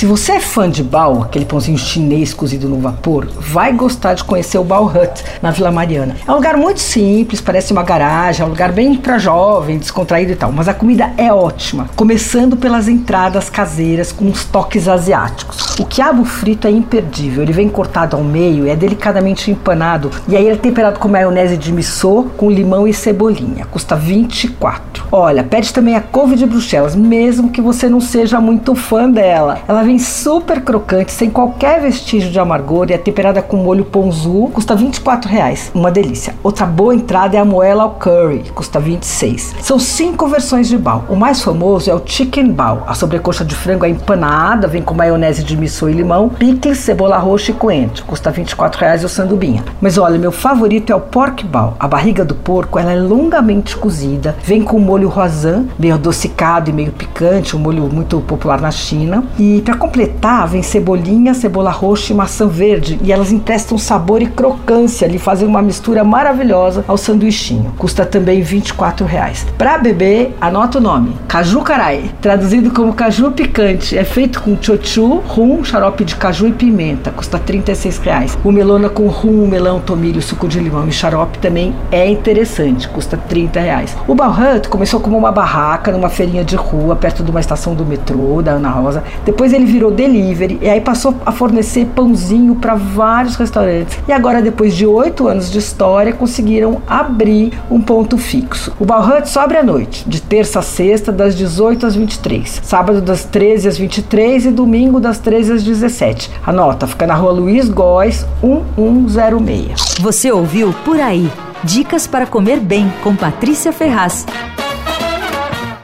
Se você é fã de bao, aquele pãozinho chinês cozido no vapor, vai gostar de conhecer o Bao Hut na Vila Mariana. É um lugar muito simples, parece uma garagem, é um lugar bem para jovem, descontraído e tal, mas a comida é ótima, começando pelas entradas caseiras com uns toques asiáticos. O quiabo frito é imperdível, ele vem cortado ao meio é delicadamente empanado, e aí ele é temperado com maionese de missô, com limão e cebolinha. Custa 24. Olha, pede também a couve de Bruxelas, mesmo que você não seja muito fã dela. Ela vem super crocante, sem qualquer vestígio de amargor e é temperada com molho ponzu, custa 24 reais. Uma delícia. Outra boa entrada é a moela ao curry, custa 26. São cinco versões de bao. O mais famoso é o chicken bao. A sobrecoxa de frango é empanada, vem com maionese de missô e limão, picles, cebola roxa e coentro. Custa 24 reais o sandubinha. Mas olha, meu favorito é o pork bao. A barriga do porco ela é longamente cozida, vem com molho rosan, meio adocicado e meio picante, um molho muito popular na China. E para completar, vem cebolinha, cebola roxa e maçã verde. E elas emprestam sabor e crocância, lhe fazem uma mistura maravilhosa ao sanduichinho. Custa também 24 reais. Para beber, anota o nome: Caju Carai, traduzido como caju picante. É feito com chochu, rum, xarope de caju e pimenta. Custa 36 reais. O melona com rum, melão, tomilho, suco de limão e xarope também é interessante. Custa 30 reais. O Balhut começou como uma barraca numa feirinha de rua perto de uma estação do metrô da Ana Rosa. Depois ele virou delivery e aí passou a fornecer pãozinho para vários restaurantes. E agora, depois de oito anos de história, conseguiram abrir um ponto fixo. O Balhut só abre à noite, de terça a sexta, das 18 às 23, sábado das 13 às 23 e domingo das 13 às 17. Anota, fica na rua Luiz Góes, 1106. Você ouviu Por Aí. Dicas para comer bem com Patrícia Ferraz.